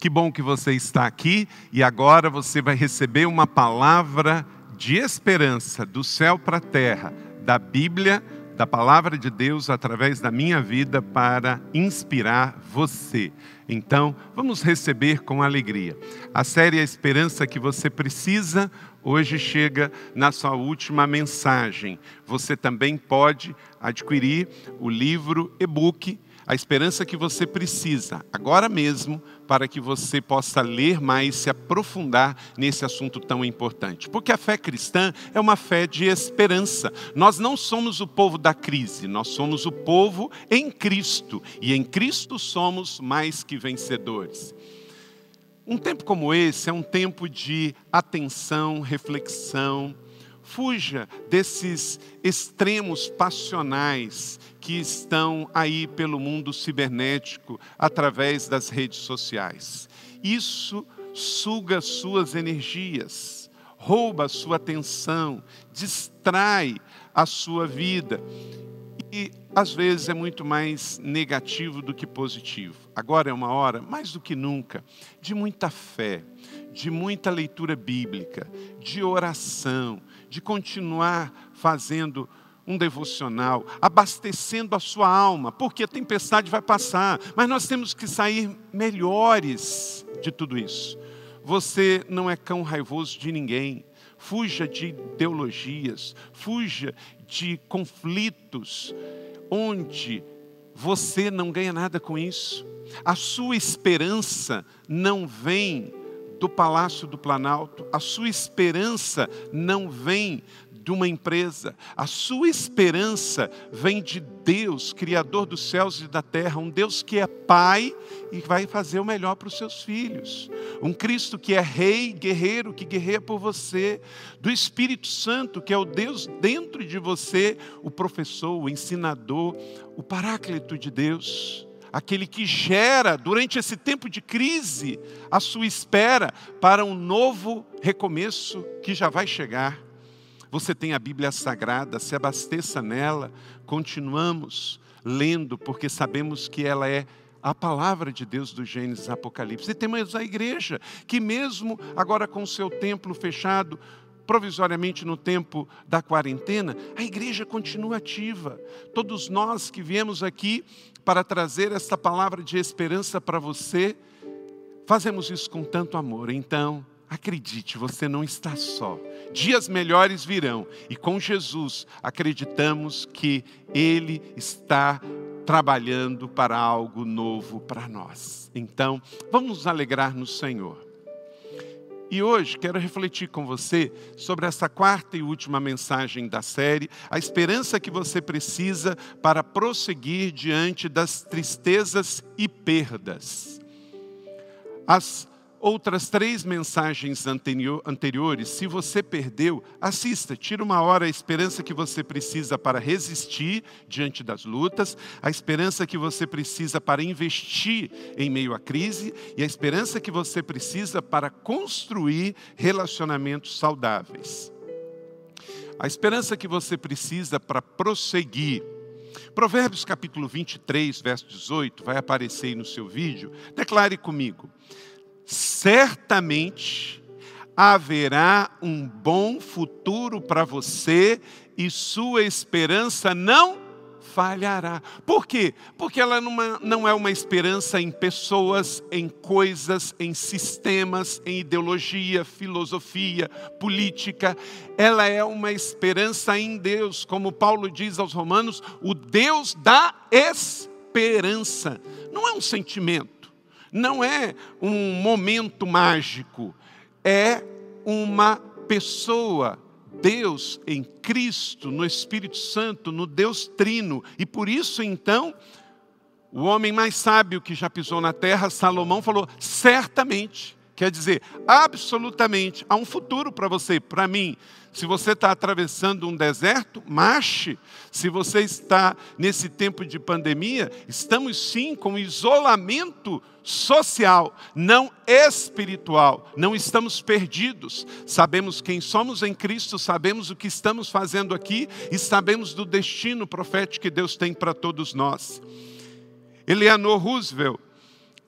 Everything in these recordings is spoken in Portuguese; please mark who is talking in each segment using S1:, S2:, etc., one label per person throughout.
S1: Que bom que você está aqui e agora você vai receber uma palavra de esperança do céu para a terra, da Bíblia, da palavra de Deus através da minha vida para inspirar você. Então, vamos receber com alegria. A série A Esperança que você precisa hoje chega na sua última mensagem. Você também pode adquirir o livro e-book a esperança que você precisa agora mesmo para que você possa ler mais, se aprofundar nesse assunto tão importante. Porque a fé cristã é uma fé de esperança. Nós não somos o povo da crise, nós somos o povo em Cristo. E em Cristo somos mais que vencedores. Um tempo como esse é um tempo de atenção, reflexão. Fuja desses extremos passionais que estão aí pelo mundo cibernético através das redes sociais. Isso suga suas energias, rouba a sua atenção, distrai a sua vida e às vezes é muito mais negativo do que positivo. Agora é uma hora, mais do que nunca, de muita fé, de muita leitura bíblica, de oração, de continuar fazendo um devocional, abastecendo a sua alma, porque a tempestade vai passar, mas nós temos que sair melhores de tudo isso. Você não é cão raivoso de ninguém. Fuja de ideologias, fuja de conflitos onde você não ganha nada com isso. A sua esperança não vem do Palácio do Planalto, a sua esperança não vem de uma empresa. A sua esperança vem de Deus, Criador dos céus e da terra, um Deus que é Pai e vai fazer o melhor para os seus filhos. Um Cristo que é Rei, guerreiro, que guerreia por você. Do Espírito Santo, que é o Deus dentro de você, o professor, o ensinador, o paráclito de Deus aquele que gera durante esse tempo de crise a sua espera para um novo recomeço que já vai chegar. Você tem a Bíblia Sagrada, se abasteça nela. Continuamos lendo, porque sabemos que ela é a palavra de Deus do Gênesis Apocalipse. E temos a igreja, que mesmo agora com o seu templo fechado, provisoriamente no tempo da quarentena, a igreja continua ativa. Todos nós que viemos aqui para trazer esta palavra de esperança para você, fazemos isso com tanto amor. Então, Acredite, você não está só. Dias melhores virão e com Jesus acreditamos que Ele está trabalhando para algo novo para nós. Então, vamos nos alegrar no Senhor. E hoje quero refletir com você sobre essa quarta e última mensagem da série, a esperança que você precisa para prosseguir diante das tristezas e perdas. As outras três mensagens anteriores, se você perdeu, assista, tira uma hora a esperança que você precisa para resistir diante das lutas, a esperança que você precisa para investir em meio à crise e a esperança que você precisa para construir relacionamentos saudáveis. A esperança que você precisa para prosseguir. Provérbios capítulo 23, verso 18, vai aparecer aí no seu vídeo. Declare comigo certamente haverá um bom futuro para você e sua esperança não falhará. Por quê? Porque ela não é uma esperança em pessoas, em coisas, em sistemas, em ideologia, filosofia, política. Ela é uma esperança em Deus, como Paulo diz aos Romanos, o Deus da esperança. Não é um sentimento não é um momento mágico, é uma pessoa, Deus em Cristo, no Espírito Santo, no Deus Trino. E por isso, então, o homem mais sábio que já pisou na terra, Salomão, falou: certamente, quer dizer, absolutamente, há um futuro para você, para mim. Se você está atravessando um deserto, marche. Se você está nesse tempo de pandemia, estamos sim com isolamento social, não espiritual. Não estamos perdidos. Sabemos quem somos em Cristo, sabemos o que estamos fazendo aqui e sabemos do destino profético que Deus tem para todos nós. Eleanor Roosevelt,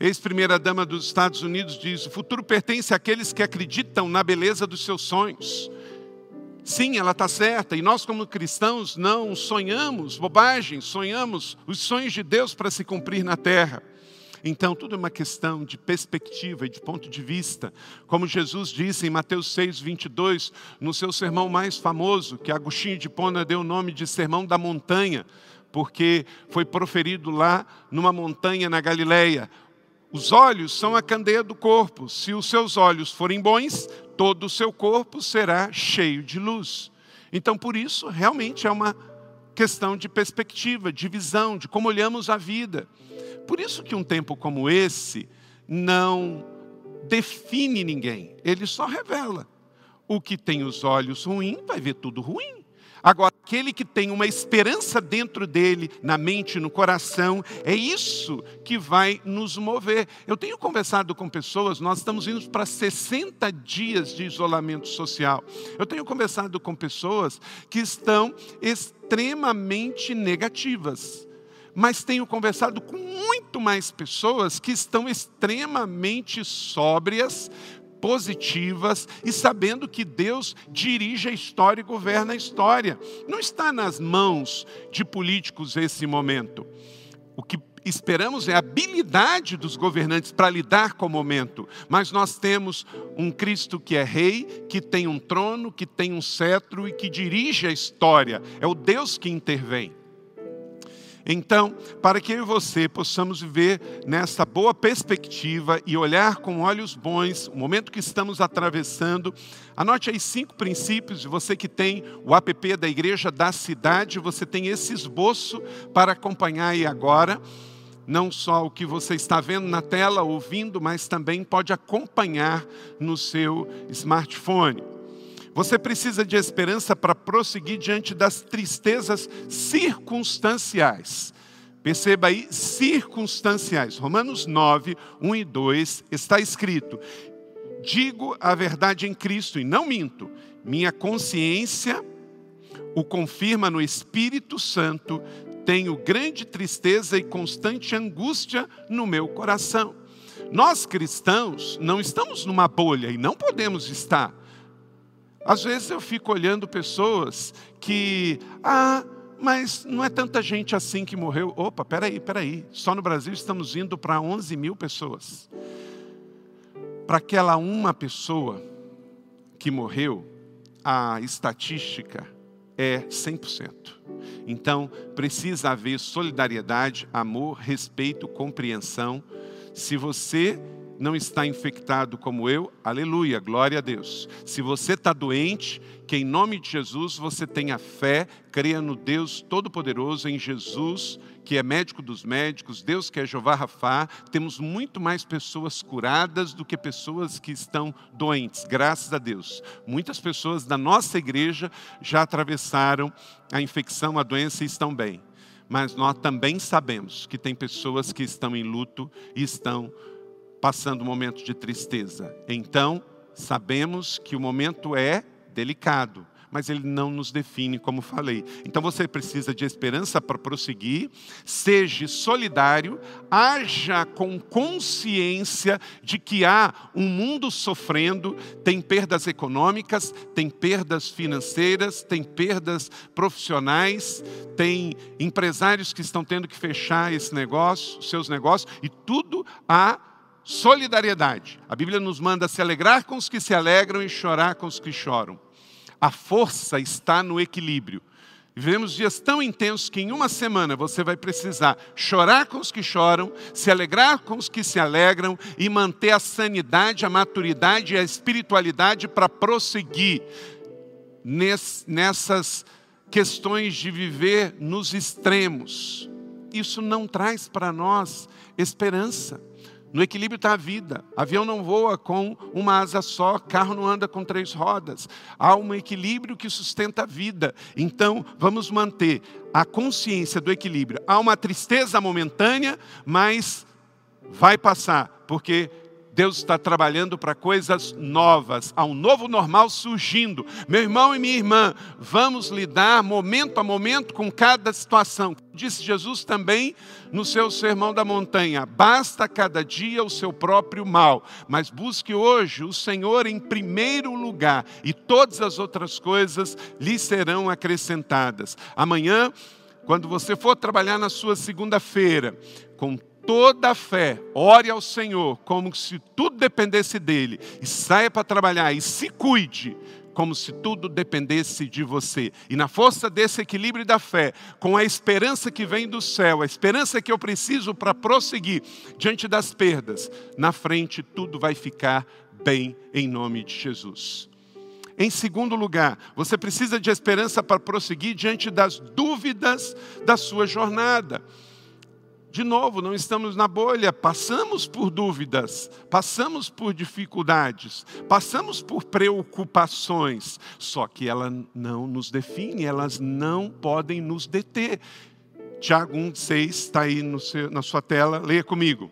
S1: Ex-primeira-dama dos Estados Unidos diz: o futuro pertence àqueles que acreditam na beleza dos seus sonhos. Sim, ela está certa, e nós, como cristãos, não sonhamos bobagens, sonhamos os sonhos de Deus para se cumprir na terra. Então, tudo é uma questão de perspectiva e de ponto de vista. Como Jesus disse em Mateus 6, 22, no seu sermão mais famoso, que Agostinho de Pona deu o nome de Sermão da Montanha, porque foi proferido lá numa montanha na Galileia. Os olhos são a candeia do corpo. Se os seus olhos forem bons, todo o seu corpo será cheio de luz. Então, por isso, realmente é uma questão de perspectiva, de visão, de como olhamos a vida. Por isso que um tempo como esse não define ninguém, ele só revela. O que tem os olhos ruins vai ver tudo ruim. Agora, aquele que tem uma esperança dentro dele, na mente, no coração, é isso que vai nos mover. Eu tenho conversado com pessoas, nós estamos indo para 60 dias de isolamento social. Eu tenho conversado com pessoas que estão extremamente negativas mas tenho conversado com muito mais pessoas que estão extremamente sóbrias, positivas e sabendo que Deus dirige a história e governa a história. Não está nas mãos de políticos esse momento. O que esperamos é a habilidade dos governantes para lidar com o momento, mas nós temos um Cristo que é rei, que tem um trono, que tem um cetro e que dirige a história. É o Deus que intervém. Então, para que eu e você possamos viver nessa boa perspectiva e olhar com olhos bons o momento que estamos atravessando, anote aí cinco princípios. Você que tem o app da Igreja da Cidade, você tem esse esboço para acompanhar aí agora. Não só o que você está vendo na tela, ouvindo, mas também pode acompanhar no seu smartphone. Você precisa de esperança para prosseguir diante das tristezas circunstanciais. Perceba aí, circunstanciais. Romanos 9, 1 e 2 está escrito: Digo a verdade em Cristo e não minto. Minha consciência o confirma no Espírito Santo. Tenho grande tristeza e constante angústia no meu coração. Nós cristãos não estamos numa bolha e não podemos estar. Às vezes eu fico olhando pessoas que, ah, mas não é tanta gente assim que morreu. Opa, peraí, peraí. Só no Brasil estamos indo para 11 mil pessoas. Para aquela uma pessoa que morreu, a estatística é 100%. Então, precisa haver solidariedade, amor, respeito, compreensão. Se você não está infectado como eu, aleluia, glória a Deus. Se você está doente, que em nome de Jesus você tenha fé, creia no Deus Todo-Poderoso, em Jesus, que é médico dos médicos, Deus que é Jeová Rafá. Temos muito mais pessoas curadas do que pessoas que estão doentes, graças a Deus. Muitas pessoas da nossa igreja já atravessaram a infecção, a doença e estão bem. Mas nós também sabemos que tem pessoas que estão em luto e estão passando um momento de tristeza. Então, sabemos que o momento é delicado, mas ele não nos define, como falei. Então você precisa de esperança para prosseguir, seja solidário, haja com consciência de que há um mundo sofrendo, tem perdas econômicas, tem perdas financeiras, tem perdas profissionais, tem empresários que estão tendo que fechar esse negócio, seus negócios, e tudo há solidariedade. A Bíblia nos manda se alegrar com os que se alegram e chorar com os que choram. A força está no equilíbrio. Vivemos dias tão intensos que em uma semana você vai precisar chorar com os que choram, se alegrar com os que se alegram e manter a sanidade, a maturidade e a espiritualidade para prosseguir nessas questões de viver nos extremos. Isso não traz para nós esperança. No equilíbrio está a vida. Avião não voa com uma asa só, carro não anda com três rodas. Há um equilíbrio que sustenta a vida. Então, vamos manter a consciência do equilíbrio. Há uma tristeza momentânea, mas vai passar, porque Deus está trabalhando para coisas novas, há um novo normal surgindo. Meu irmão e minha irmã, vamos lidar momento a momento com cada situação. Disse Jesus também no seu Sermão da Montanha: basta cada dia o seu próprio mal, mas busque hoje o Senhor em primeiro lugar, e todas as outras coisas lhe serão acrescentadas. Amanhã, quando você for trabalhar na sua segunda-feira, com toda a fé, ore ao Senhor como se tudo dependesse dele, e saia para trabalhar e se cuide como se tudo dependesse de você. E na força desse equilíbrio da fé, com a esperança que vem do céu, a esperança que eu preciso para prosseguir diante das perdas, na frente tudo vai ficar bem em nome de Jesus. Em segundo lugar, você precisa de esperança para prosseguir diante das dúvidas da sua jornada. De novo, não estamos na bolha, passamos por dúvidas, passamos por dificuldades, passamos por preocupações, só que ela não nos define, elas não podem nos deter. Tiago 1,6 está aí seu, na sua tela, leia comigo.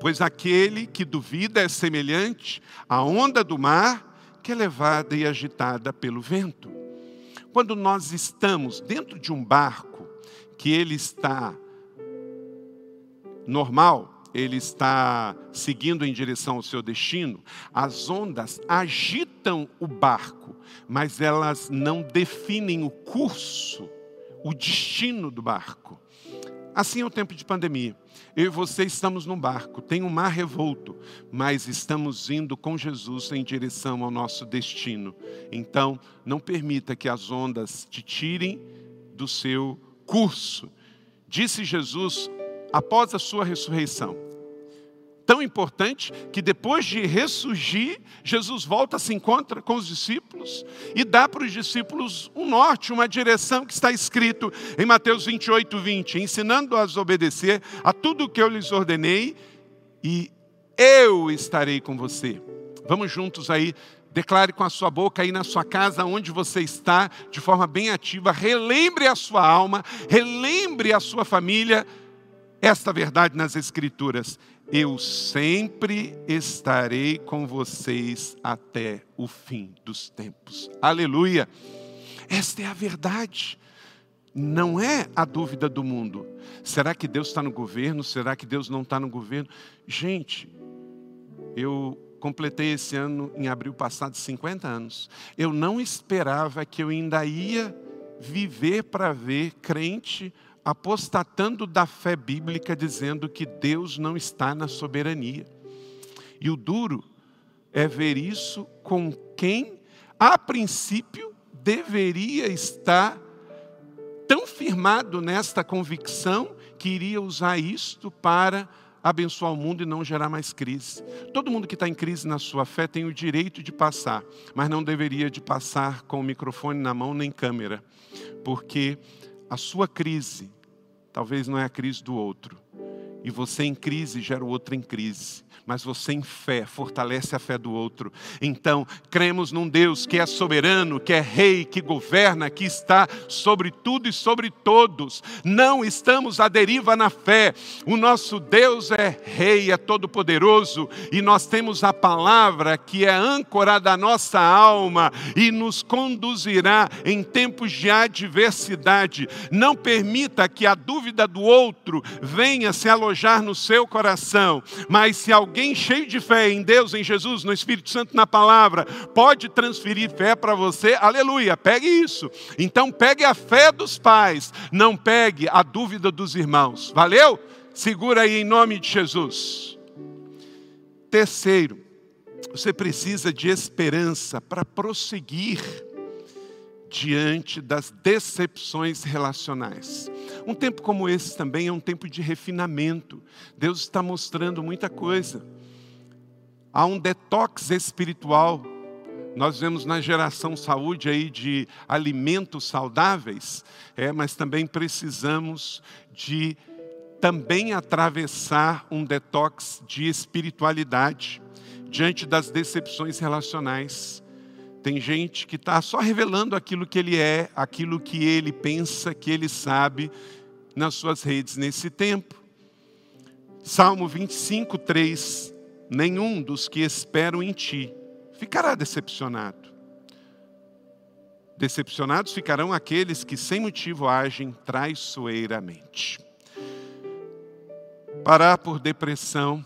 S1: Pois aquele que duvida é semelhante à onda do mar que é levada e agitada pelo vento. Quando nós estamos dentro de um barco que ele está normal, ele está seguindo em direção ao seu destino, as ondas agitam o barco, mas elas não definem o curso, o destino do barco. Assim é o tempo de pandemia. Eu e você estamos num barco, tem um mar revolto, mas estamos indo com Jesus em direção ao nosso destino. Então, não permita que as ondas te tirem do seu curso. Disse Jesus após a sua ressurreição. Tão importante que depois de ressurgir, Jesus volta, se encontra com os discípulos e dá para os discípulos um norte, uma direção que está escrito em Mateus 28, 20: ensinando-as a obedecer a tudo o que eu lhes ordenei, e eu estarei com você. Vamos juntos aí Declare com a sua boca aí na sua casa, onde você está, de forma bem ativa. Relembre a sua alma, relembre a sua família esta verdade nas Escrituras: eu sempre estarei com vocês até o fim dos tempos. Aleluia! Esta é a verdade. Não é a dúvida do mundo. Será que Deus está no governo? Será que Deus não está no governo? Gente, eu completei esse ano, em abril passado, 50 anos. Eu não esperava que eu ainda ia viver para ver crente apostatando da fé bíblica, dizendo que Deus não está na soberania. E o duro é ver isso com quem, a princípio, deveria estar tão firmado nesta convicção que iria usar isto para abençoar o mundo e não gerar mais crise. Todo mundo que está em crise na sua fé tem o direito de passar, mas não deveria de passar com o microfone na mão nem câmera, porque a sua crise talvez não é a crise do outro. E você em crise gera o outro em crise mas você em fé fortalece a fé do outro. Então, cremos num Deus que é soberano, que é rei, que governa, que está sobre tudo e sobre todos. Não estamos à deriva na fé. O nosso Deus é rei, é todo-poderoso e nós temos a palavra que é âncora da nossa alma e nos conduzirá em tempos de adversidade. Não permita que a dúvida do outro venha se alojar no seu coração, mas se alguém alguém cheio de fé em Deus, em Jesus, no Espírito Santo, na palavra, pode transferir fé para você, aleluia, pegue isso. Então pegue a fé dos pais, não pegue a dúvida dos irmãos. Valeu? Segura aí em nome de Jesus. Terceiro, você precisa de esperança para prosseguir diante das decepções relacionais. Um tempo como esse também é um tempo de refinamento. Deus está mostrando muita coisa. Há um detox espiritual. Nós vemos na geração saúde aí de alimentos saudáveis, é, mas também precisamos de também atravessar um detox de espiritualidade diante das decepções relacionais. Tem gente que está só revelando aquilo que ele é, aquilo que ele pensa, que ele sabe nas suas redes nesse tempo. Salmo 25, 3 nenhum dos que esperam em ti ficará decepcionado. Decepcionados ficarão aqueles que sem motivo agem traiçoeiramente. Parar por depressão,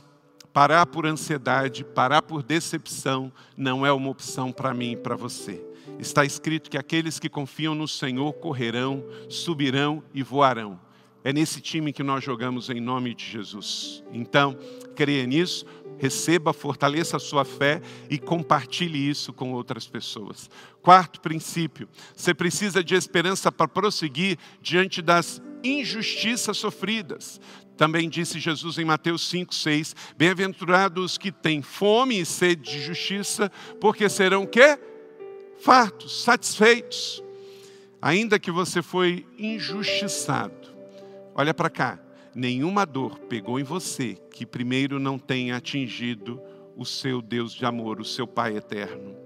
S1: parar por ansiedade, parar por decepção não é uma opção para mim e para você. Está escrito que aqueles que confiam no Senhor correrão, subirão e voarão. É nesse time que nós jogamos em nome de Jesus. Então, creia nisso, receba, fortaleça a sua fé e compartilhe isso com outras pessoas. Quarto princípio: você precisa de esperança para prosseguir diante das injustiças sofridas. Também disse Jesus em Mateus 5, 6: Bem-aventurados que têm fome e sede de justiça, porque serão quê? Fartos, satisfeitos. Ainda que você foi injustiçado, olha para cá nenhuma dor pegou em você que primeiro não tenha atingido o seu Deus de amor, o seu Pai eterno.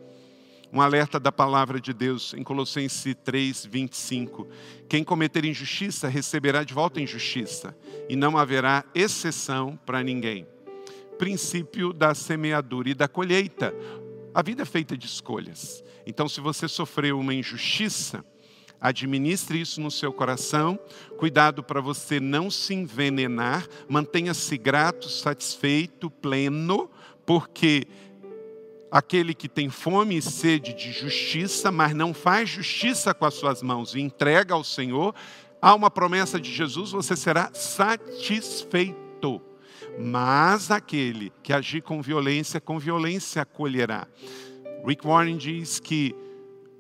S1: Um alerta da palavra de Deus em Colossenses 3, 25. Quem cometer injustiça receberá de volta injustiça, e não haverá exceção para ninguém. Princípio da semeadura e da colheita. A vida é feita de escolhas. Então, se você sofreu uma injustiça, Administre isso no seu coração. Cuidado para você não se envenenar. Mantenha-se grato, satisfeito, pleno, porque aquele que tem fome e sede de justiça, mas não faz justiça com as suas mãos e entrega ao Senhor, há uma promessa de Jesus: você será satisfeito. Mas aquele que agir com violência, com violência acolherá. Rick Warren diz que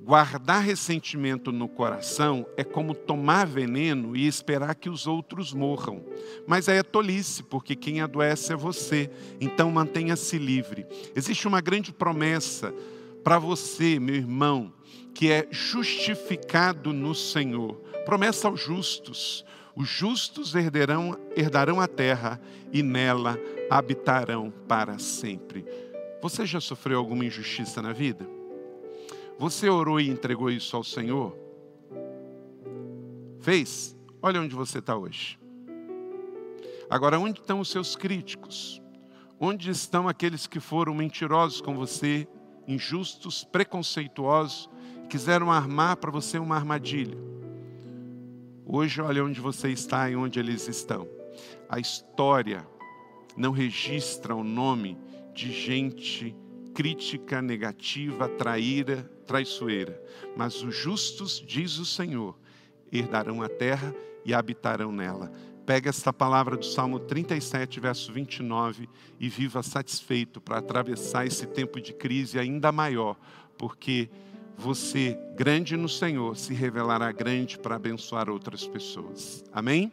S1: Guardar ressentimento no coração é como tomar veneno e esperar que os outros morram. Mas aí é tolice, porque quem adoece é você. Então mantenha-se livre. Existe uma grande promessa para você, meu irmão, que é justificado no Senhor. Promessa aos justos. Os justos herderão, herdarão a terra e nela habitarão para sempre. Você já sofreu alguma injustiça na vida? Você orou e entregou isso ao Senhor? Fez? Olha onde você está hoje. Agora, onde estão os seus críticos? Onde estão aqueles que foram mentirosos com você, injustos, preconceituosos, quiseram armar para você uma armadilha? Hoje, olha onde você está e onde eles estão. A história não registra o nome de gente crítica, negativa, traíra, traiçoeira. Mas os justos, diz o Senhor, herdarão a terra e habitarão nela. Pega esta palavra do Salmo 37, verso 29 e viva satisfeito para atravessar esse tempo de crise ainda maior, porque você, grande no Senhor, se revelará grande para abençoar outras pessoas. Amém?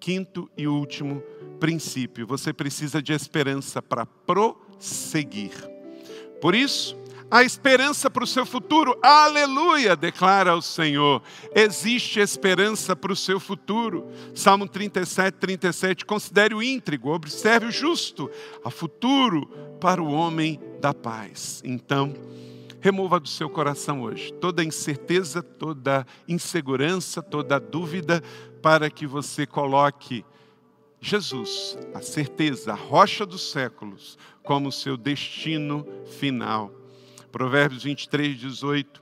S1: Quinto e último princípio: você precisa de esperança para prosseguir seguir. Por isso, a esperança para o seu futuro, aleluia, declara o Senhor. Existe esperança para o seu futuro. Salmo 37, 37. Considere o íntrigo, observe o justo, a futuro para o homem da paz. Então, remova do seu coração hoje toda incerteza, toda insegurança, toda dúvida, para que você coloque Jesus, a certeza, a rocha dos séculos, como seu destino final. Provérbios 23, 18.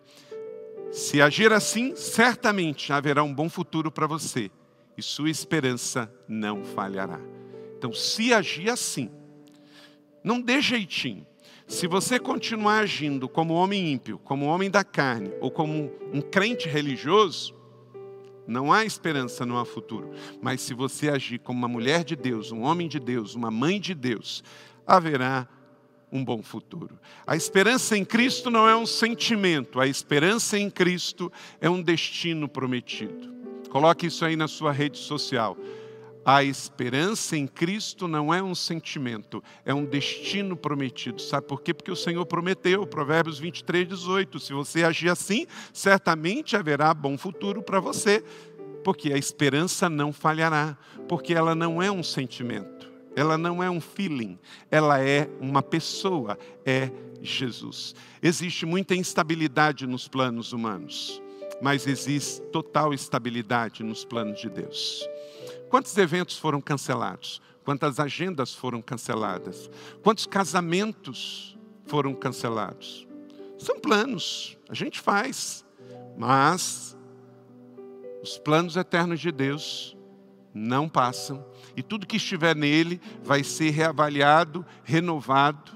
S1: Se agir assim, certamente haverá um bom futuro para você e sua esperança não falhará. Então, se agir assim, não dê jeitinho. Se você continuar agindo como homem ímpio, como homem da carne ou como um crente religioso, não há esperança, não há futuro. Mas se você agir como uma mulher de Deus, um homem de Deus, uma mãe de Deus, haverá um bom futuro. A esperança em Cristo não é um sentimento, a esperança em Cristo é um destino prometido. Coloque isso aí na sua rede social. A esperança em Cristo não é um sentimento, é um destino prometido. Sabe por quê? Porque o Senhor prometeu, Provérbios 23, 18: se você agir assim, certamente haverá bom futuro para você, porque a esperança não falhará, porque ela não é um sentimento, ela não é um feeling, ela é uma pessoa, é Jesus. Existe muita instabilidade nos planos humanos, mas existe total estabilidade nos planos de Deus. Quantos eventos foram cancelados? quantas agendas foram canceladas, quantos casamentos foram cancelados. São planos, a gente faz, mas os planos eternos de Deus não passam e tudo que estiver nele vai ser reavaliado, renovado.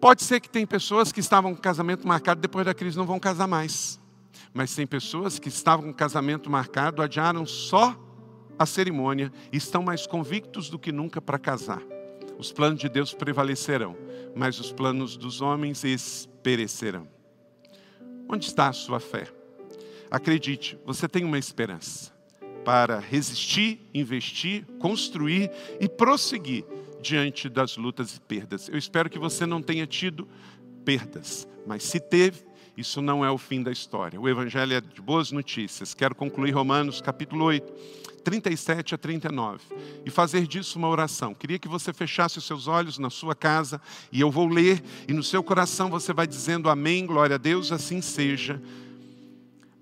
S1: Pode ser que tem pessoas que estavam com casamento marcado depois da crise não vão casar mais. Mas tem pessoas que estavam com casamento marcado, adiaram só a cerimônia e estão mais convictos do que nunca para casar. Os planos de Deus prevalecerão, mas os planos dos homens perecerão. Onde está a sua fé? Acredite, você tem uma esperança para resistir, investir, construir e prosseguir diante das lutas e perdas. Eu espero que você não tenha tido perdas, mas se teve, isso não é o fim da história. O Evangelho é de boas notícias. Quero concluir Romanos capítulo 8, 37 a 39, e fazer disso uma oração. Queria que você fechasse os seus olhos na sua casa, e eu vou ler, e no seu coração você vai dizendo amém, glória a Deus, assim seja.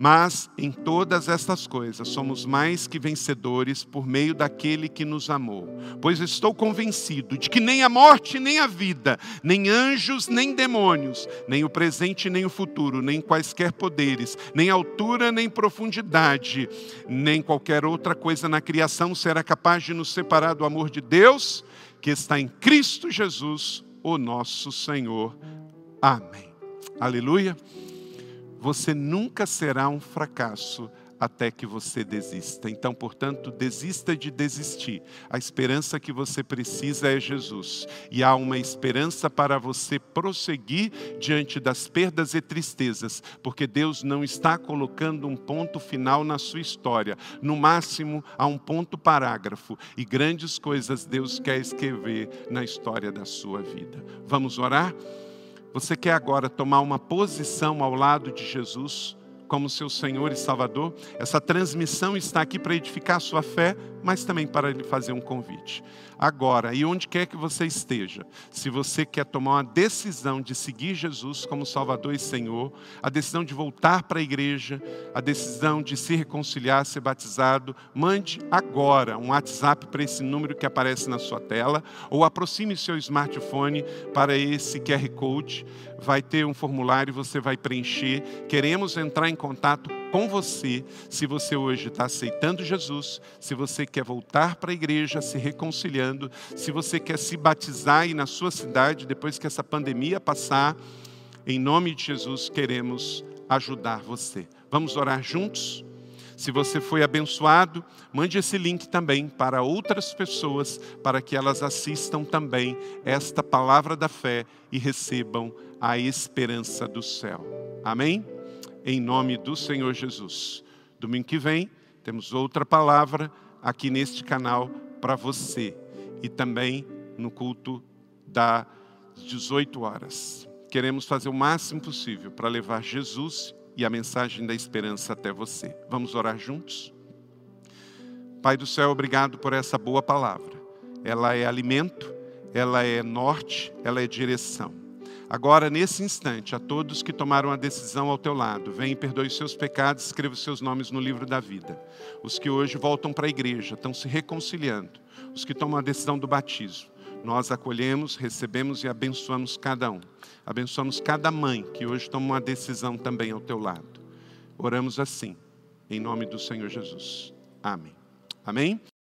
S1: Mas em todas estas coisas somos mais que vencedores por meio daquele que nos amou. Pois estou convencido de que nem a morte, nem a vida, nem anjos, nem demônios, nem o presente, nem o futuro, nem quaisquer poderes, nem altura, nem profundidade, nem qualquer outra coisa na criação será capaz de nos separar do amor de Deus que está em Cristo Jesus, o nosso Senhor. Amém. Aleluia você nunca será um fracasso até que você desista. Então, portanto, desista de desistir. A esperança que você precisa é Jesus. E há uma esperança para você prosseguir diante das perdas e tristezas, porque Deus não está colocando um ponto final na sua história. No máximo, há um ponto parágrafo. E grandes coisas Deus quer escrever na história da sua vida. Vamos orar? Você quer agora tomar uma posição ao lado de Jesus como seu Senhor e Salvador? Essa transmissão está aqui para edificar a sua fé, mas também para lhe fazer um convite. Agora, e onde quer que você esteja, se você quer tomar uma decisão de seguir Jesus como Salvador e Senhor, a decisão de voltar para a igreja, a decisão de se reconciliar, ser batizado, mande agora um WhatsApp para esse número que aparece na sua tela, ou aproxime seu smartphone para esse QR Code. Vai ter um formulário, e você vai preencher. Queremos entrar em contato com você, se você hoje está aceitando Jesus, se você quer voltar para a igreja, se reconciliando, se você quer se batizar aí na sua cidade depois que essa pandemia passar, em nome de Jesus queremos ajudar você. Vamos orar juntos? Se você foi abençoado, mande esse link também para outras pessoas, para que elas assistam também esta palavra da fé e recebam a esperança do céu. Amém? em nome do Senhor Jesus. Domingo que vem, temos outra palavra aqui neste canal para você e também no culto das 18 horas. Queremos fazer o máximo possível para levar Jesus e a mensagem da esperança até você. Vamos orar juntos? Pai do céu, obrigado por essa boa palavra. Ela é alimento, ela é norte, ela é direção. Agora, nesse instante, a todos que tomaram a decisão ao teu lado, vem e perdoe os seus pecados, escreva os seus nomes no livro da vida. Os que hoje voltam para a igreja, estão se reconciliando. Os que tomam a decisão do batismo. Nós acolhemos, recebemos e abençoamos cada um. Abençoamos cada mãe que hoje toma uma decisão também ao teu lado. Oramos assim, em nome do Senhor Jesus. Amém. Amém?